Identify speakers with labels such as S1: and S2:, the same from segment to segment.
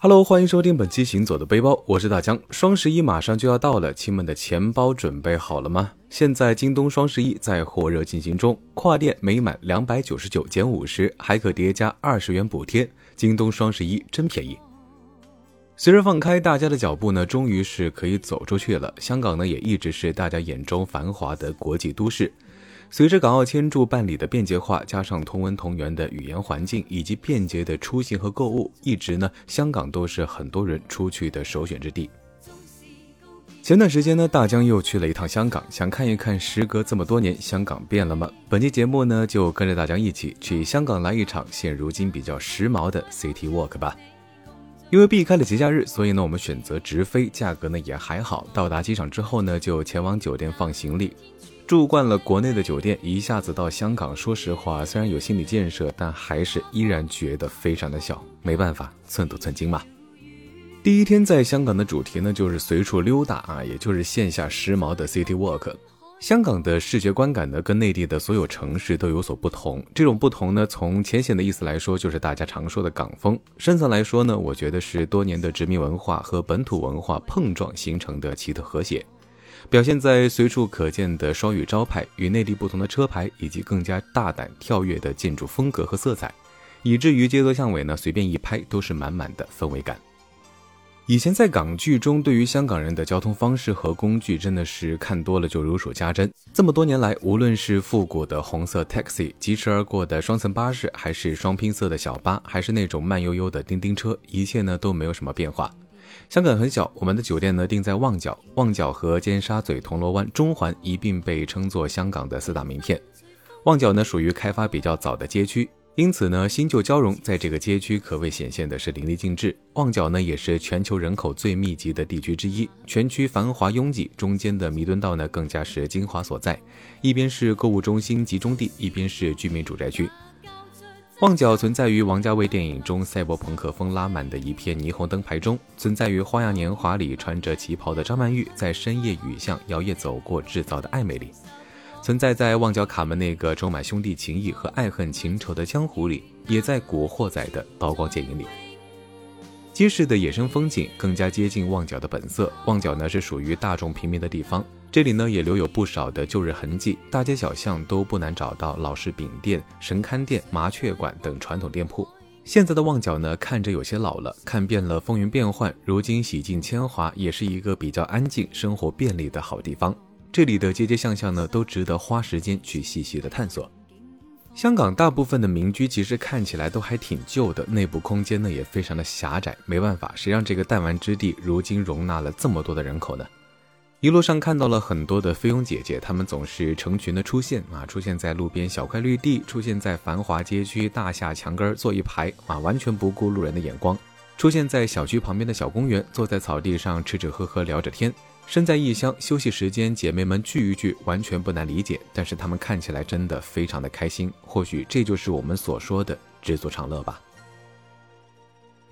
S1: Hello，欢迎收听本期行走的背包，我是大江。双十一马上就要到了，亲们的钱包准备好了吗？现在京东双十一在火热进行中，跨店每满两百九十九减五十，还可叠加二十元补贴。京东双十一真便宜。随着放开大家的脚步呢，终于是可以走出去了。香港呢，也一直是大家眼中繁华的国际都市。随着港澳签注办理的便捷化，加上同文同源的语言环境以及便捷的出行和购物，一直呢，香港都是很多人出去的首选之地。前段时间呢，大江又去了一趟香港，想看一看时隔这么多年，香港变了吗？本期节目呢，就跟着大江一起去香港来一场现如今比较时髦的 City Walk 吧。因为避开了节假日，所以呢，我们选择直飞，价格呢也还好。到达机场之后呢，就前往酒店放行李。住惯了国内的酒店，一下子到香港，说实话，虽然有心理建设，但还是依然觉得非常的小。没办法，寸土寸金嘛。第一天在香港的主题呢，就是随处溜达啊，也就是线下时髦的 City Walk。香港的视觉观感呢，跟内地的所有城市都有所不同。这种不同呢，从浅显的意思来说，就是大家常说的港风；深层来说呢，我觉得是多年的殖民文化和本土文化碰撞形成的奇特和谐。表现在随处可见的双语招牌、与内地不同的车牌，以及更加大胆跳跃的建筑风格和色彩，以至于街头巷尾呢，随便一拍都是满满的氛围感。以前在港剧中，对于香港人的交通方式和工具，真的是看多了就如数家珍。这么多年来，无论是复古的红色 taxi、疾驰而过的双层巴士，还是双拼色的小巴，还是那种慢悠悠的叮叮车，一切呢都没有什么变化。香港很小，我们的酒店呢定在旺角，旺角和尖沙咀、铜锣湾、中环一并被称作香港的四大名片。旺角呢属于开发比较早的街区，因此呢新旧交融，在这个街区可谓显现的是淋漓尽致。旺角呢也是全球人口最密集的地区之一，全区繁华拥挤，中间的弥敦道呢更加是精华所在，一边是购物中心集中地，一边是居民住宅区。旺角存在于王家卫电影中赛博朋克风拉满的一片霓虹灯牌中，存在于《花样年华》里穿着旗袍的张曼玉在深夜雨巷摇曳走过制造的暧昧里，存在在旺角卡门那个充满兄弟情谊和爱恨情仇的江湖里，也在古惑仔的刀光剑影里。街市的野生风景更加接近旺角的本色。旺角呢是属于大众平民的地方。这里呢也留有不少的旧日痕迹，大街小巷都不难找到老式饼店、神龛店、麻雀馆等传统店铺。现在的旺角呢看着有些老了，看遍了风云变幻，如今洗尽铅华，也是一个比较安静、生活便利的好地方。这里的街街巷巷呢都值得花时间去细细的探索。香港大部分的民居其实看起来都还挺旧的，内部空间呢也非常的狭窄。没办法，谁让这个弹丸之地如今容纳了这么多的人口呢？一路上看到了很多的菲佣姐姐，她们总是成群的出现啊，出现在路边小块绿地，出现在繁华街区大厦墙根坐一排啊，完全不顾路人的眼光；出现在小区旁边的小公园，坐在草地上吃吃喝喝聊着天。身在异乡，休息时间姐妹们聚一聚，完全不难理解。但是她们看起来真的非常的开心，或许这就是我们所说的知足常乐吧。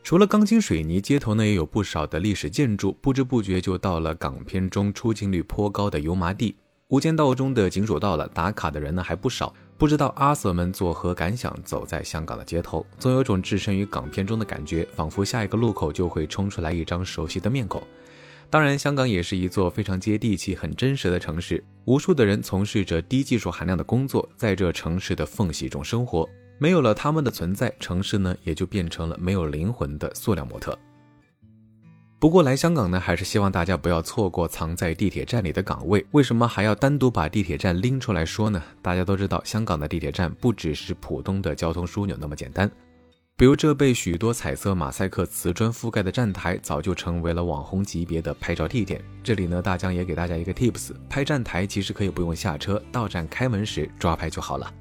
S1: 除了钢筋水泥，街头呢也有不少的历史建筑。不知不觉就到了港片中出镜率颇高的油麻地。无间道中的警署到了，打卡的人呢还不少。不知道阿 Sir 们作何感想？走在香港的街头，总有种置身于港片中的感觉，仿佛下一个路口就会冲出来一张熟悉的面孔。当然，香港也是一座非常接地气、很真实的城市。无数的人从事着低技术含量的工作，在这城市的缝隙中生活。没有了他们的存在，城市呢也就变成了没有灵魂的塑料模特。不过来香港呢，还是希望大家不要错过藏在地铁站里的岗位。为什么还要单独把地铁站拎出来说呢？大家都知道，香港的地铁站不只是普通的交通枢纽那么简单。比如这被许多彩色马赛克瓷砖覆盖的站台，早就成为了网红级别的拍照地点。这里呢，大江也给大家一个 tips：拍站台其实可以不用下车，到站开门时抓拍就好了。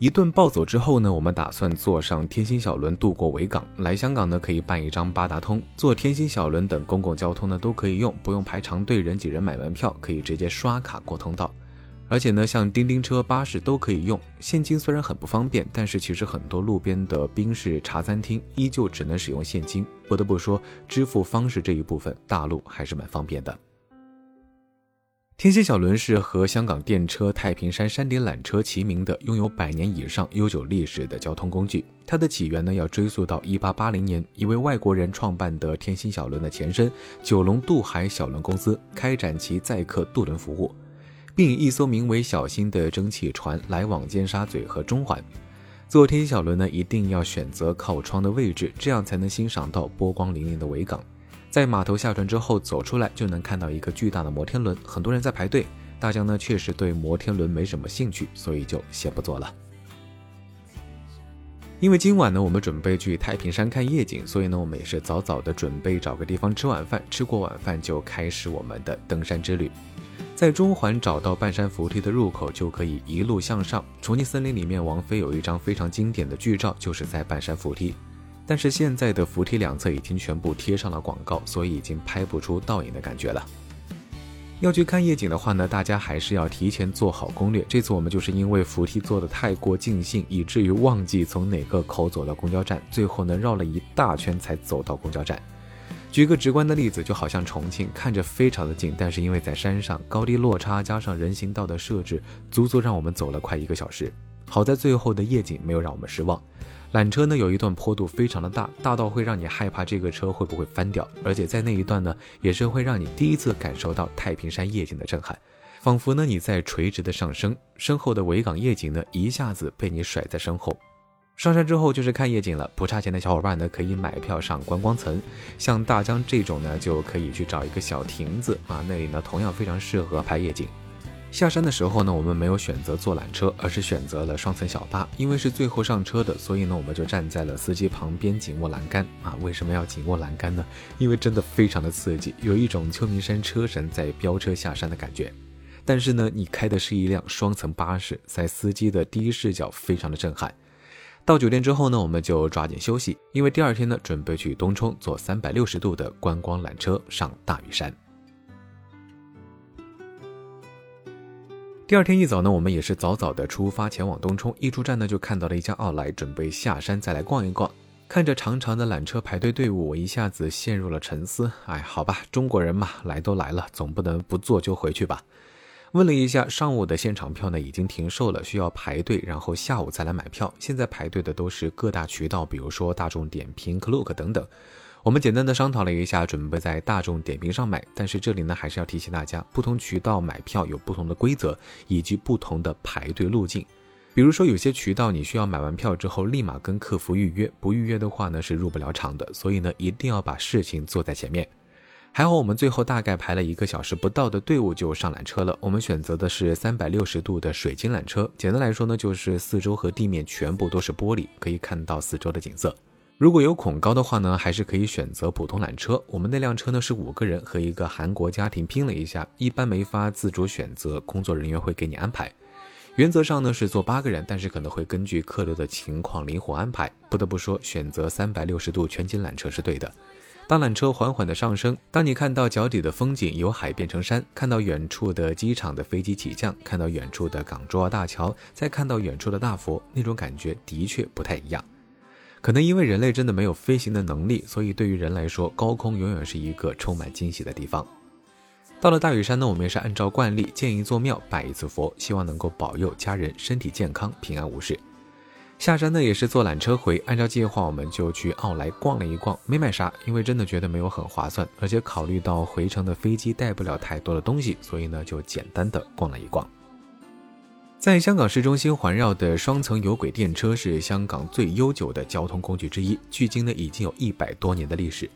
S1: 一顿暴走之后呢，我们打算坐上天星小轮渡过维港。来香港呢，可以办一张八达通，坐天星小轮等公共交通呢都可以用，不用排长队人挤人买门票，可以直接刷卡过通道。而且呢，像叮叮车、巴士都可以用。现金虽然很不方便，但是其实很多路边的宾士茶餐厅依旧只能使用现金。不得不说，支付方式这一部分，大陆还是蛮方便的。天星小轮是和香港电车、太平山山顶缆车齐名的，拥有百年以上悠久历史的交通工具。它的起源呢，要追溯到1880年，一位外国人创办的天星小轮的前身九龙渡海小轮公司开展其载客渡轮服务，并以一艘名为“小星”的蒸汽船来往尖沙咀和中环。坐天星小轮呢，一定要选择靠窗的位置，这样才能欣赏到波光粼粼的维港。在码头下船之后，走出来就能看到一个巨大的摩天轮，很多人在排队。大江呢确实对摩天轮没什么兴趣，所以就先不坐了。因为今晚呢，我们准备去太平山看夜景，所以呢，我们也是早早的准备找个地方吃晚饭。吃过晚饭就开始我们的登山之旅。在中环找到半山扶梯的入口，就可以一路向上。重庆森林里面，王菲有一张非常经典的剧照，就是在半山扶梯。但是现在的扶梯两侧已经全部贴上了广告，所以已经拍不出倒影的感觉了。要去看夜景的话呢，大家还是要提前做好攻略。这次我们就是因为扶梯坐的太过尽兴，以至于忘记从哪个口走到公交站，最后呢绕了一大圈才走到公交站。举个直观的例子，就好像重庆看着非常的近，但是因为在山上，高低落差加上人行道的设置，足足让我们走了快一个小时。好在最后的夜景没有让我们失望。缆车呢有一段坡度非常的大，大到会让你害怕这个车会不会翻掉，而且在那一段呢也是会让你第一次感受到太平山夜景的震撼，仿佛呢你在垂直的上升，身后的维港夜景呢一下子被你甩在身后。上山之后就是看夜景了，不差钱的小伙伴呢可以买票上观光层，像大江这种呢就可以去找一个小亭子啊，那里呢同样非常适合拍夜景。下山的时候呢，我们没有选择坐缆车，而是选择了双层小巴。因为是最后上车的，所以呢，我们就站在了司机旁边，紧握栏杆啊。为什么要紧握栏杆呢？因为真的非常的刺激，有一种秋名山车神在飙车下山的感觉。但是呢，你开的是一辆双层巴士，在司机的第一视角非常的震撼。到酒店之后呢，我们就抓紧休息，因为第二天呢，准备去东冲坐三百六十度的观光缆车上大屿山。第二天一早呢，我们也是早早的出发前往东冲。一出站呢，就看到了一家奥莱，准备下山再来逛一逛。看着长长的缆车排队队伍，我一下子陷入了沉思。哎，好吧，中国人嘛，来都来了，总不能不坐就回去吧。问了一下，上午的现场票呢已经停售了，需要排队，然后下午再来买票。现在排队的都是各大渠道，比如说大众点评、Clook 等等。我们简单的商讨了一下，准备在大众点评上买。但是这里呢，还是要提醒大家，不同渠道买票有不同的规则，以及不同的排队路径。比如说，有些渠道你需要买完票之后立马跟客服预约，不预约的话呢是入不了场的。所以呢，一定要把事情做在前面。还好，我们最后大概排了一个小时不到的队伍就上缆车了。我们选择的是三百六十度的水晶缆车，简单来说呢，就是四周和地面全部都是玻璃，可以看到四周的景色。如果有恐高的话呢，还是可以选择普通缆车。我们那辆车呢是五个人和一个韩国家庭拼了一下，一般没法自主选择，工作人员会给你安排。原则上呢是坐八个人，但是可能会根据客流的情况灵活安排。不得不说，选择三百六十度全景缆车是对的。当缆车缓缓的上升，当你看到脚底的风景由海变成山，看到远处的机场的飞机起降，看到远处的港珠澳大桥，再看到远处的大佛，那种感觉的确不太一样。可能因为人类真的没有飞行的能力，所以对于人来说，高空永远是一个充满惊喜的地方。到了大屿山呢，我们也是按照惯例建一座庙，拜一次佛，希望能够保佑家人身体健康、平安无事。下山呢也是坐缆车回，按照计划我们就去奥莱逛了一逛，没买啥，因为真的觉得没有很划算，而且考虑到回程的飞机带不了太多的东西，所以呢就简单的逛了一逛。在香港市中心环绕的双层有轨电车是香港最悠久的交通工具之一，距今呢已经有一百多年的历史。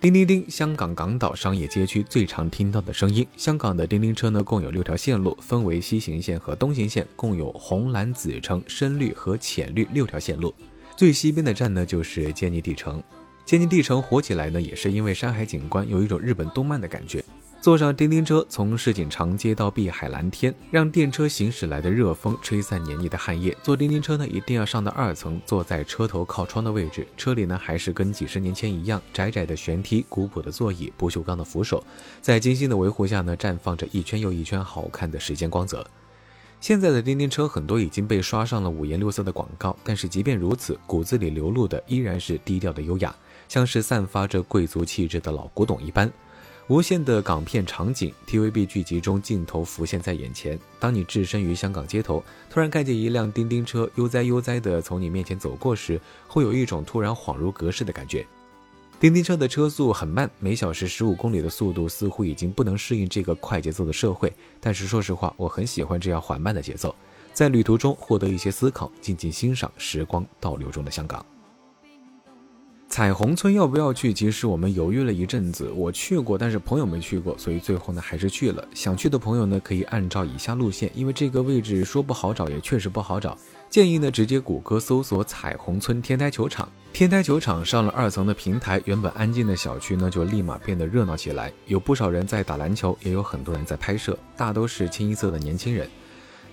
S1: 叮叮叮，香港港岛商业街区最常听到的声音。香港的叮叮车呢共有六条线路，分为西行线和东行线，共有红蓝紫橙深绿和浅绿六条线路。最西边的站呢就是坚尼地城。坚尼地城火起来呢也是因为山海景观有一种日本动漫的感觉。坐上叮叮车，从市井长街到碧海蓝天，让电车行驶来的热风吹散黏腻的汗液。坐叮叮车呢，一定要上到二层，坐在车头靠窗的位置。车里呢，还是跟几十年前一样，窄窄的悬梯，古朴的座椅，不锈钢的扶手，在精心的维护下呢，绽放着一圈又一圈好看的时间光泽。现在的叮叮车很多已经被刷上了五颜六色的广告，但是即便如此，骨子里流露的依然是低调的优雅，像是散发着贵族气质的老古董一般。无限的港片场景，TVB 剧集中镜头浮现在眼前。当你置身于香港街头，突然看见一辆叮叮车悠哉悠哉地从你面前走过时，会有一种突然恍如隔世的感觉。叮叮车的车速很慢，每小时十五公里的速度似乎已经不能适应这个快节奏的社会。但是说实话，我很喜欢这样缓慢的节奏，在旅途中获得一些思考，静静欣赏时光倒流中的香港。彩虹村要不要去？其实我们犹豫了一阵子，我去过，但是朋友没去过，所以最后呢还是去了。想去的朋友呢，可以按照以下路线，因为这个位置说不好找，也确实不好找。建议呢直接谷歌搜索彩虹村天台球场。天台球场上了二层的平台，原本安静的小区呢就立马变得热闹起来，有不少人在打篮球，也有很多人在拍摄，大都是清一色的年轻人。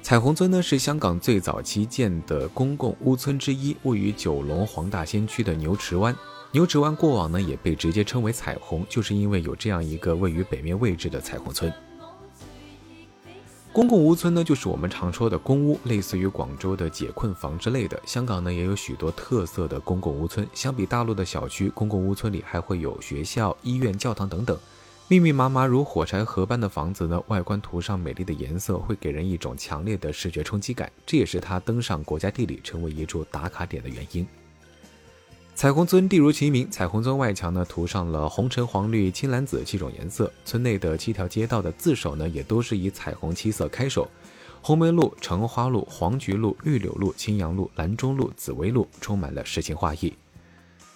S1: 彩虹村呢是香港最早期建的公共屋村之一，位于九龙黄大仙区的牛池湾。牛池湾过往呢也被直接称为彩虹，就是因为有这样一个位于北面位置的彩虹村。公共屋村呢就是我们常说的公屋，类似于广州的解困房之类的。香港呢也有许多特色的公共屋村，相比大陆的小区，公共屋村里还会有学校、医院、教堂等等，密密麻麻如火柴盒般的房子呢，外观涂上美丽的颜色，会给人一种强烈的视觉冲击感，这也是它登上国家地理成为一处打卡点的原因。彩虹村地如其名，彩虹村外墙呢涂上了红橙黄绿青蓝紫七种颜色，村内的七条街道的字首呢也都是以彩虹七色开首，红梅路、橙花路、黄菊路、绿柳路、青杨路、兰中路、紫薇路，充满了诗情画意。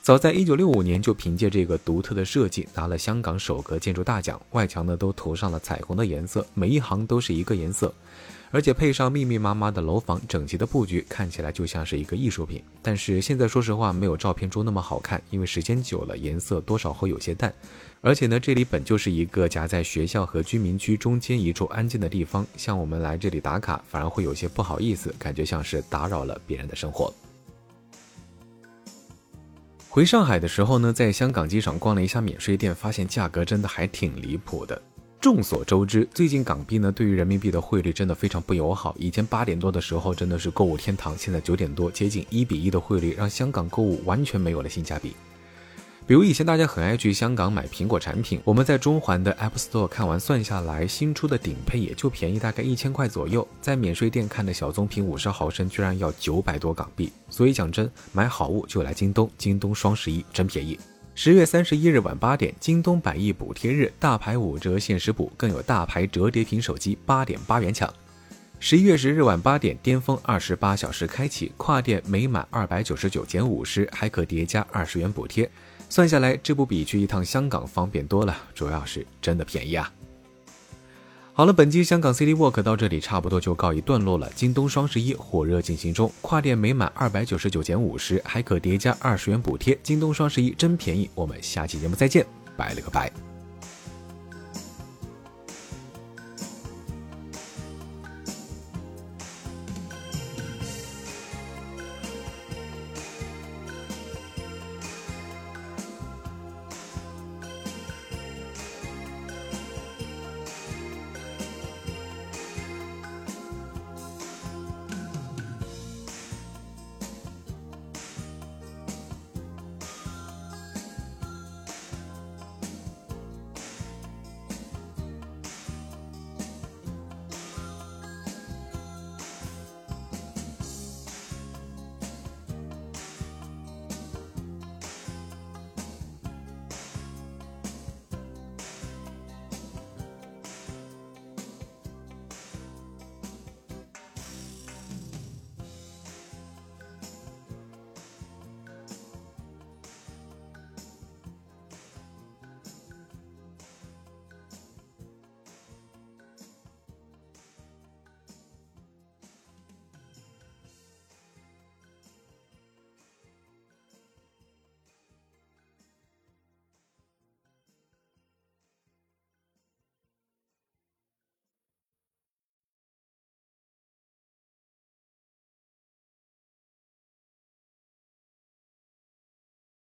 S1: 早在一九六五年就凭借这个独特的设计拿了香港首个建筑大奖，外墙呢都涂上了彩虹的颜色，每一行都是一个颜色。而且配上密密麻麻的楼房，整齐的布局，看起来就像是一个艺术品。但是现在说实话，没有照片中那么好看，因为时间久了，颜色多少会有些淡。而且呢，这里本就是一个夹在学校和居民区中间一处安静的地方，像我们来这里打卡，反而会有些不好意思，感觉像是打扰了别人的生活。回上海的时候呢，在香港机场逛了一下免税店，发现价格真的还挺离谱的。众所周知，最近港币呢对于人民币的汇率真的非常不友好。以前八点多的时候真的是购物天堂，现在九点多接近一比一的汇率，让香港购物完全没有了性价比。比如以前大家很爱去香港买苹果产品，我们在中环的 App Store 看完算下来，新出的顶配也就便宜大概一千块左右，在免税店看的小棕瓶五十毫升居然要九百多港币。所以讲真，买好物就来京东，京东双十一真便宜。十月三十一日晚八点，京东百亿补贴日，大牌五折限时补，更有大牌折叠屏手机八点八元抢。十一月十日晚八点，巅峰二十八小时开启，跨店每满二百九十九减五十，还可叠加二十元补贴。算下来，这不比去一趟香港方便多了，主要是真的便宜啊！好了，本期香港 City Walk 到这里差不多就告一段落了。京东双十一火热进行中，跨店每满二百九十九减五十，还可叠加二十元补贴。京东双十一真便宜，我们下期节目再见，拜了个拜。